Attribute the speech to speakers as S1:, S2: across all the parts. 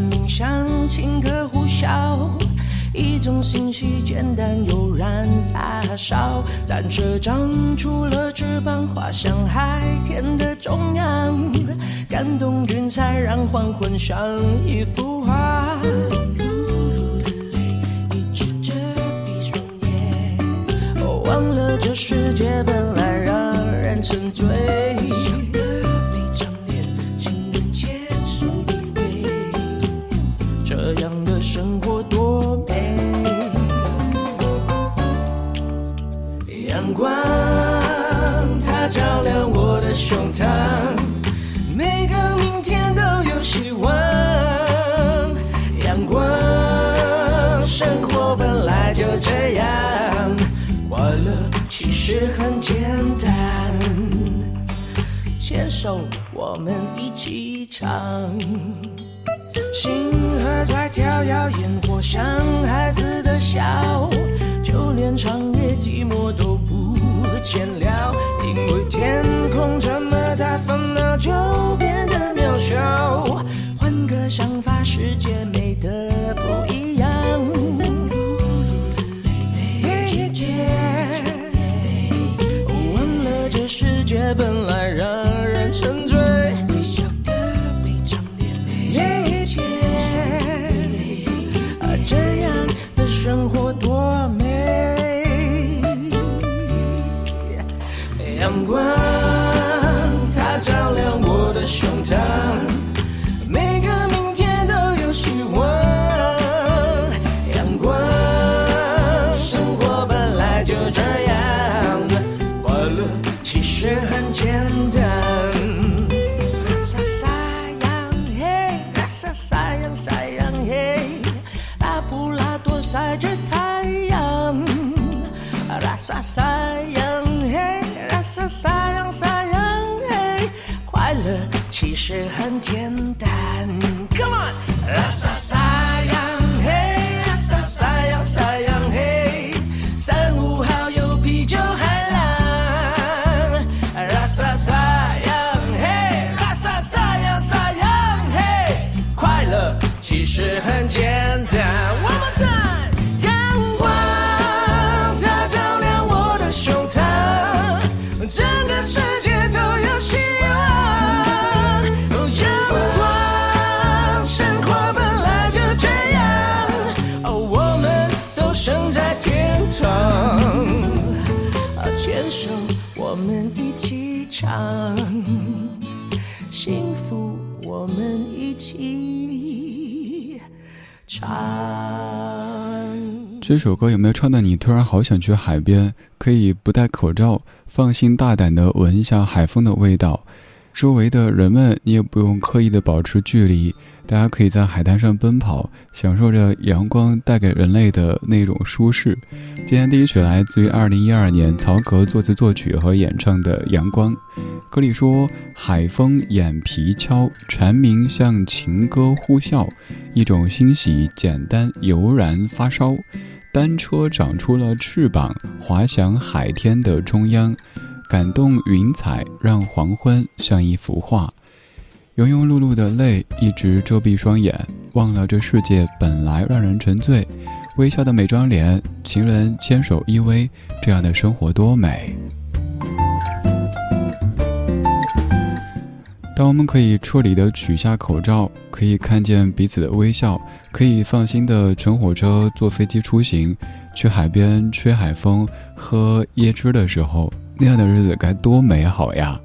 S1: 明明想请客，呼啸一种信息，简单悠然，发烧单车长出了翅膀，滑向海天的中央。感动云彩，让黄昏像一幅画。我忘了这世界本来让人沉醉。实很简单。牵手，我们一起唱。星河在跳跃，烟火像孩子的笑，就连长夜寂寞都不见了。因为天人实很简单。Come on，啦撒撒样嘿，啦撒撒样撒样嘿，三五好友啤酒海浪。啦撒撒样嘿，啦撒撒样撒样嘿，快乐其实很简单。天堂，牵手我们一起唱，幸福我们一起唱。
S2: 这首歌有没有唱到你突然好想去海边？可以不戴口罩，放心大胆的闻一下海风的味道。周围的人们，你也不用刻意的保持距离，大家可以在海滩上奔跑，享受着阳光带给人类的那种舒适。今天第一曲来自于二零一二年曹格作词作曲和演唱的《阳光》，歌里说：“海风眼皮敲，蝉鸣像情歌呼啸，一种欣喜简单油然发烧。单车长出了翅膀，滑翔海天的中央。”感动云彩，让黄昏像一幅画。庸庸碌碌的泪一直遮蔽双眼，忘了这世界本来让人沉醉。微笑的每张脸，情人牵手依偎，这样的生活多美。当我们可以彻底的取下口罩，可以看见彼此的微笑，可以放心的乘火车、坐飞机出行，去海边吹海风、喝椰汁的时候，那样的日子该多美好呀！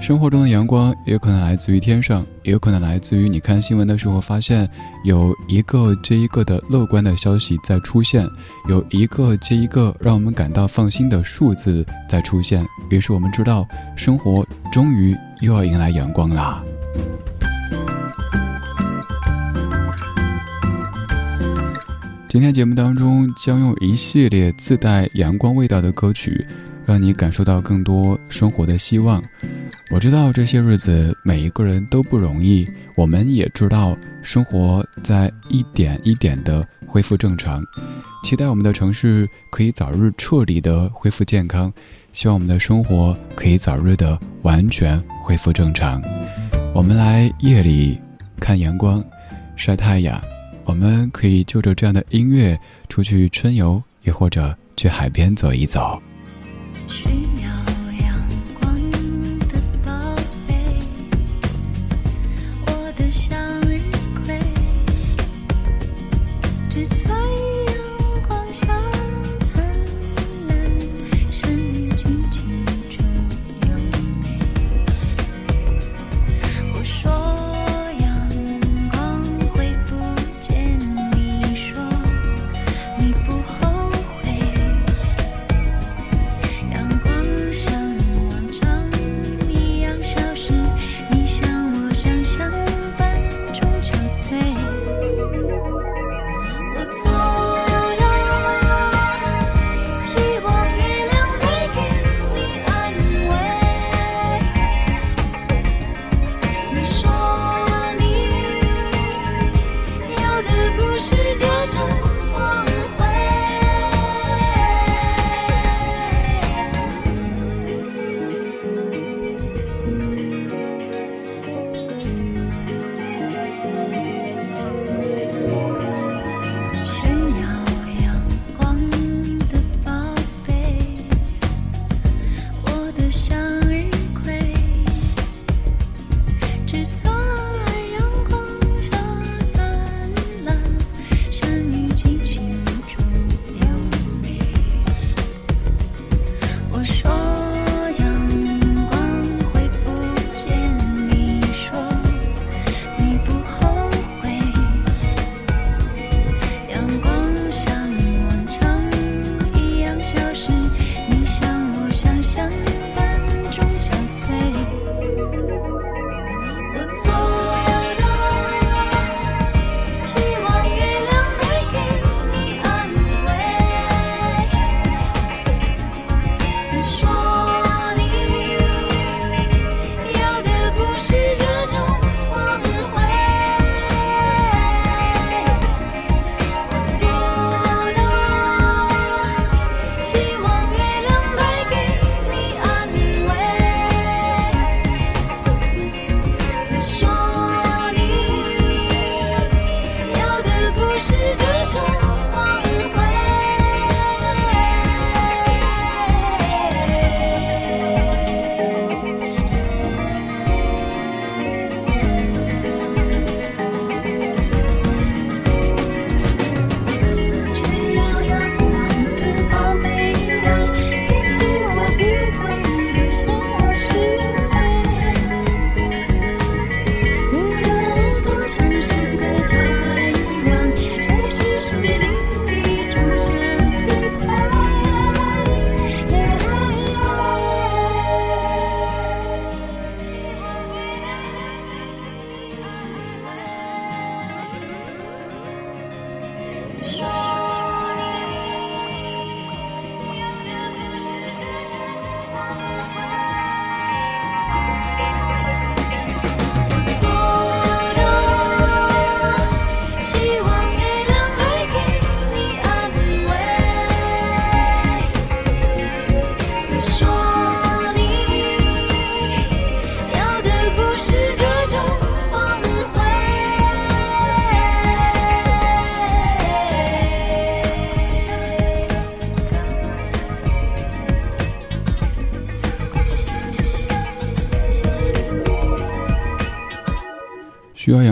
S2: 生活中的阳光也可能来自于天上，也有可能来自于你看新闻的时候发现有一个接一个的乐观的消息在出现，有一个接一个让我们感到放心的数字在出现，于是我们知道生活终于又要迎来阳光啦。今天节目当中将用一系列自带阳光味道的歌曲，让你感受到更多生活的希望。我知道这些日子每一个人都不容易，我们也知道生活在一点一点的恢复正常，期待我们的城市可以早日彻底的恢复健康，希望我们的生活可以早日的完全恢复正常。我们来夜里看阳光，晒太阳，我们可以就着这样的音乐出去春游，也或者去海边走一走。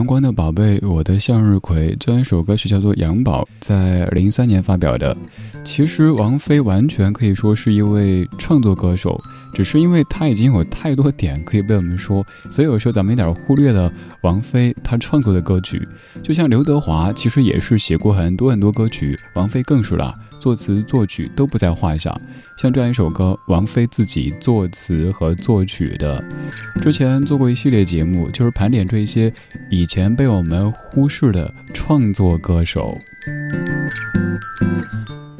S2: 阳光的宝贝，我的向日葵这一首歌曲叫做《阳宝》，在零三年发表的。其实王菲完全可以说是一位创作歌手，只是因为他已经有太多点可以被我们说，所以有时候咱们有点忽略了王菲她创作的歌曲。就像刘德华，其实也是写过很多很多歌曲，王菲更是了，作词作曲都不在话下。像这样一首歌，王菲自己作词和作曲的。之前做过一系列节目，就是盘点这一些以前被我们忽视的创作歌手。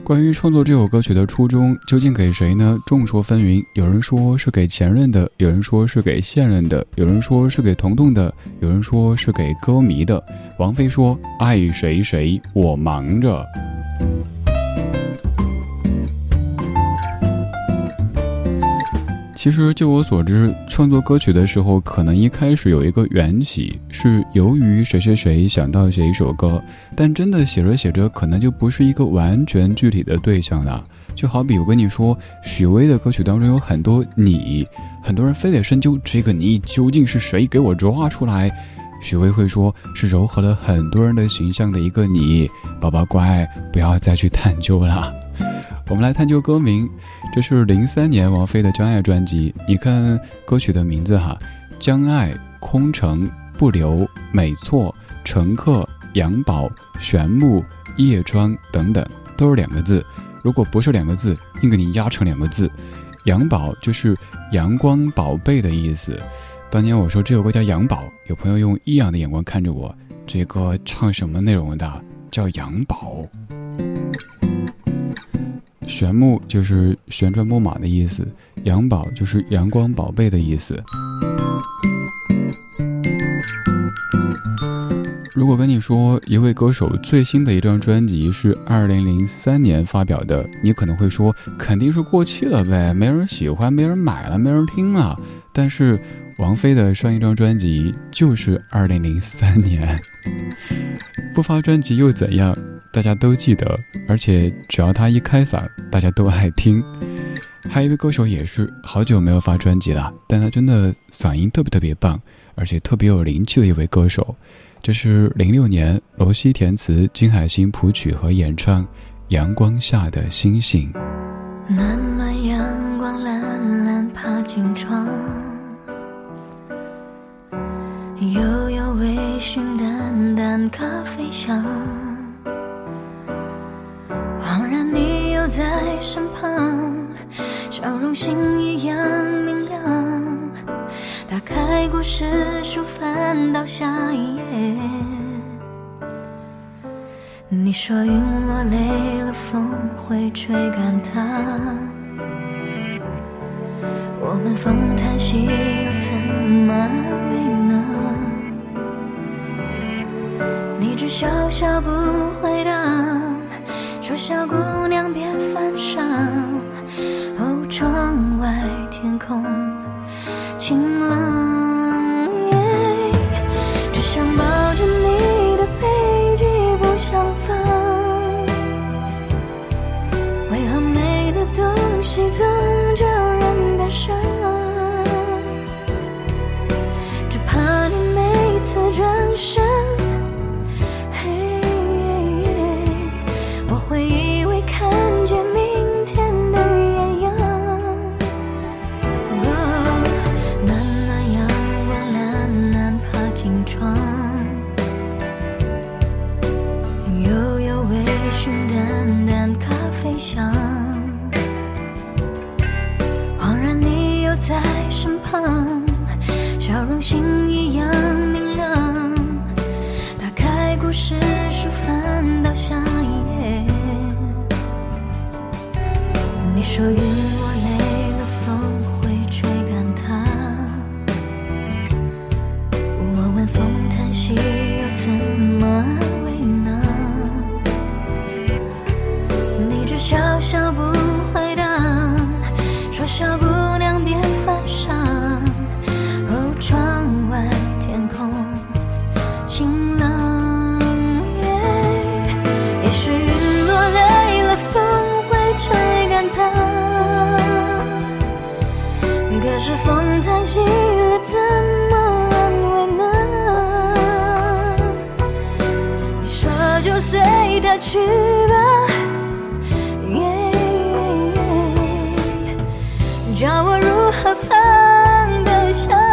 S2: 关于创作这首歌曲的初衷究竟给谁呢？众说纷纭，有人说是给前任的，有人说是给现任的，有人说是给彤彤的，有人说是给歌迷的。王菲说：“爱谁谁，我忙着。”其实，就我所知，创作歌曲的时候，可能一开始有一个缘起，是由于谁谁谁想到写一首歌，但真的写着写着，可能就不是一个完全具体的对象了。就好比我跟你说，许巍的歌曲当中有很多你，很多人非得深究这个你究竟是谁，给我抓出来。许巍会说，是糅合了很多人的形象的一个你，宝宝乖，不要再去探究了。我们来探究歌名，这是零三年王菲的《将爱》专辑。你看歌曲的名字哈，《将爱》、空城、不留、美错、乘客、杨宝、玄木、叶庄等等，都是两个字。如果不是两个字，硬给你压成两个字。杨宝就是阳光宝贝的意思。当年我说这首歌叫杨宝，有朋友用异样的眼光看着我，这歌唱什么内容的？叫杨宝。玄木就是旋转木马的意思，阳宝就是阳光宝贝的意思。如果跟你说一位歌手最新的一张专辑是二零零三年发表的，你可能会说肯定是过气了呗，没人喜欢，没人买了，没人听了。但是王菲的上一张专辑就是二零零三年，不发专辑又怎样？大家都记得，而且只要他一开嗓，大家都爱听。还有一位歌手也是好久没有发专辑了，但他真的嗓音特别特别棒，而且特别有灵气的一位歌手。这是零六年罗西填词、金海心谱曲和演唱《阳光下的星星》。
S3: 暖暖阳光，懒懒爬进窗，悠悠微醺，淡淡咖啡香。在身旁，笑容星一样明亮。打开故事书，翻到下一页。你说云落累了，风会吹干它。我问风叹息，又怎么安慰呢？你只笑笑不回答。小姑娘别犯傻，哦，窗外天空去吧，教我如何放得下。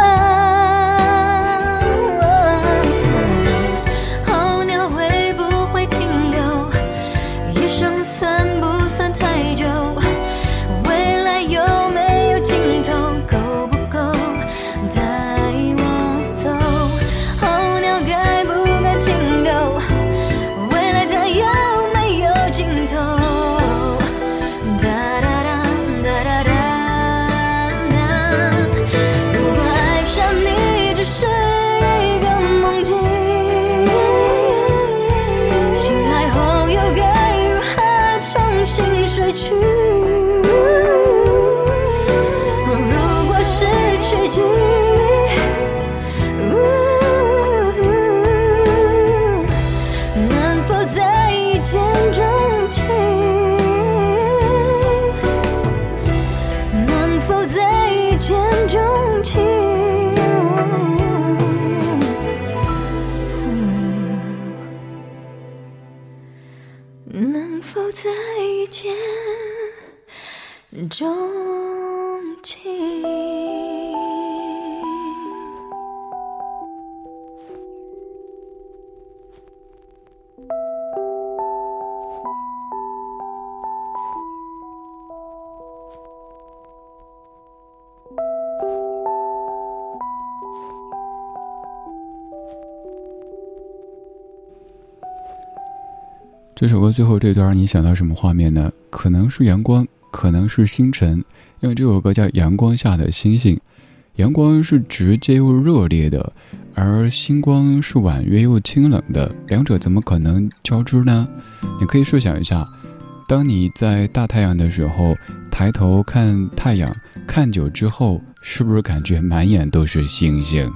S2: 这首歌最后这段，你想到什么画面呢？可能是阳光，可能是星辰，因为这首歌叫《阳光下的星星》。阳光是直接又热烈的，而星光是婉约又清冷的，两者怎么可能交织呢？你可以设想一下，当你在大太阳的时候，抬头看太阳，看久之后，是不是感觉满眼都是星星？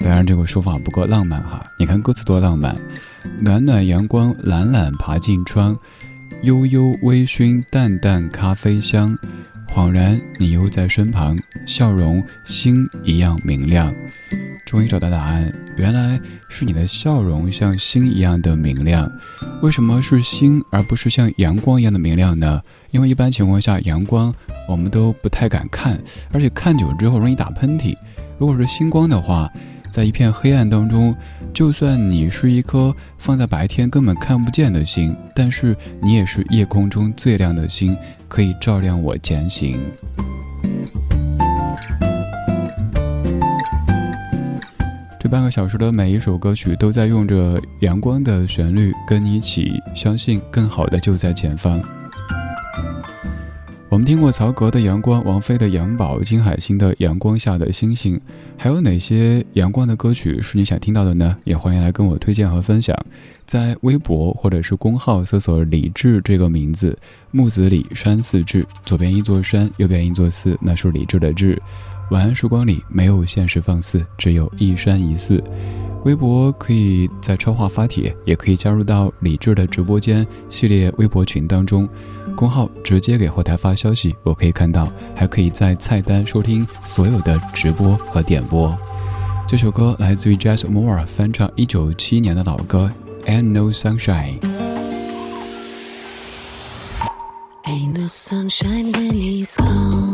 S2: 当然，这个说法不够浪漫哈。你看歌词多浪漫，暖暖阳光懒懒爬进窗，悠悠微醺淡淡咖啡香，恍然你又在身旁，笑容星一样明亮。终于找到答案，原来是你的笑容像星一样的明亮。为什么是星而不是像阳光一样的明亮呢？因为一般情况下，阳光我们都不太敢看，而且看久了之后容易打喷嚏。如果是星光的话，在一片黑暗当中，就算你是一颗放在白天根本看不见的星，但是你也是夜空中最亮的星，可以照亮我前行。这半个小时的每一首歌曲都在用着阳光的旋律跟你一起，相信更好的就在前方。我们听过曹格的《阳光》，王菲的《阳宝》，金海心的《阳光下的星星》，还有哪些阳光的歌曲是你想听到的呢？也欢迎来跟我推荐和分享，在微博或者是公号搜索“李志”这个名字，木子李山寺志，左边一座山，右边一座寺，那是李志的志。晚安时光里没有现实放肆，只有一山一寺。微博可以在超话发帖，也可以加入到李志的直播间系列微博群当中。公号直接给后台发消息，我可以看到，还可以在菜单收听所有的直播和点播。这首歌来自于 Jazz Moore 翻唱一九七一年的老歌《Ain't No Sunshine》。
S4: Ain't no sunshine when he's gone.